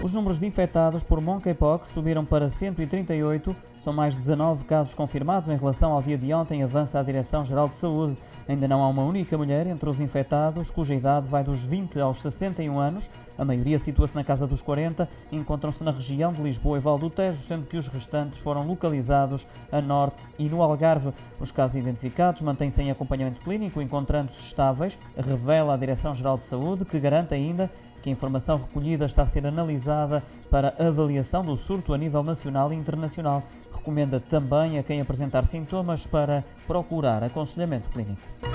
Os números de infectados por monkeypox subiram para 138, são mais 19 casos confirmados em relação ao dia de ontem, avança a Direção-Geral de Saúde. Ainda não há uma única mulher entre os infectados, cuja idade vai dos 20 aos 61 anos. A maioria situa-se na casa dos 40, encontram-se na região de Lisboa e Val do Tejo, sendo que os restantes foram localizados a norte e no Algarve. Os casos identificados mantêm-se em acompanhamento clínico, encontrando-se estáveis, revela a Direção-Geral de Saúde, que garante ainda que a informação recolhida está a ser analisada para avaliação do surto a nível nacional e internacional. Recomenda também a quem apresentar sintomas para procurar aconselhamento clínico.